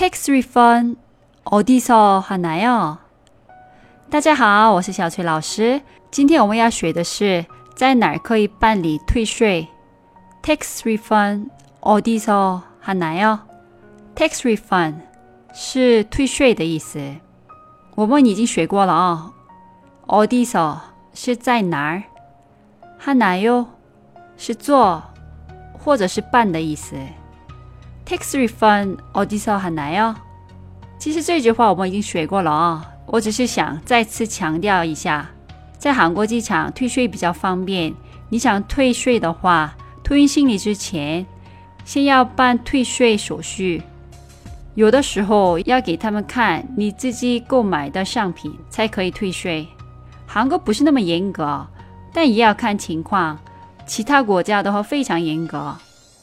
Tax refund 어디서 하나요? 大家好，我是小崔老师。今天我们要学的是在哪儿可以办理退税。Tax refund 어디서 하나요? Tax refund 是退税的意思。我们已经学过了啊。어디서 是在哪儿，하나요 是做或者是办的意思。 Tax refund 어디서 하나요? 其实这句话我们已经学过了啊，我只是想再次强调一下，在韩国机场退税比较方便。你想退税的话，托运行李之前，先要办退税手续。有的时候要给他们看你自己购买的商品才可以退税。韩国不是那么严格，但也要看情况。其他国家的话非常严格。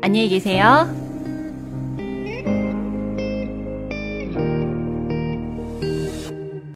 안녕히 계세요.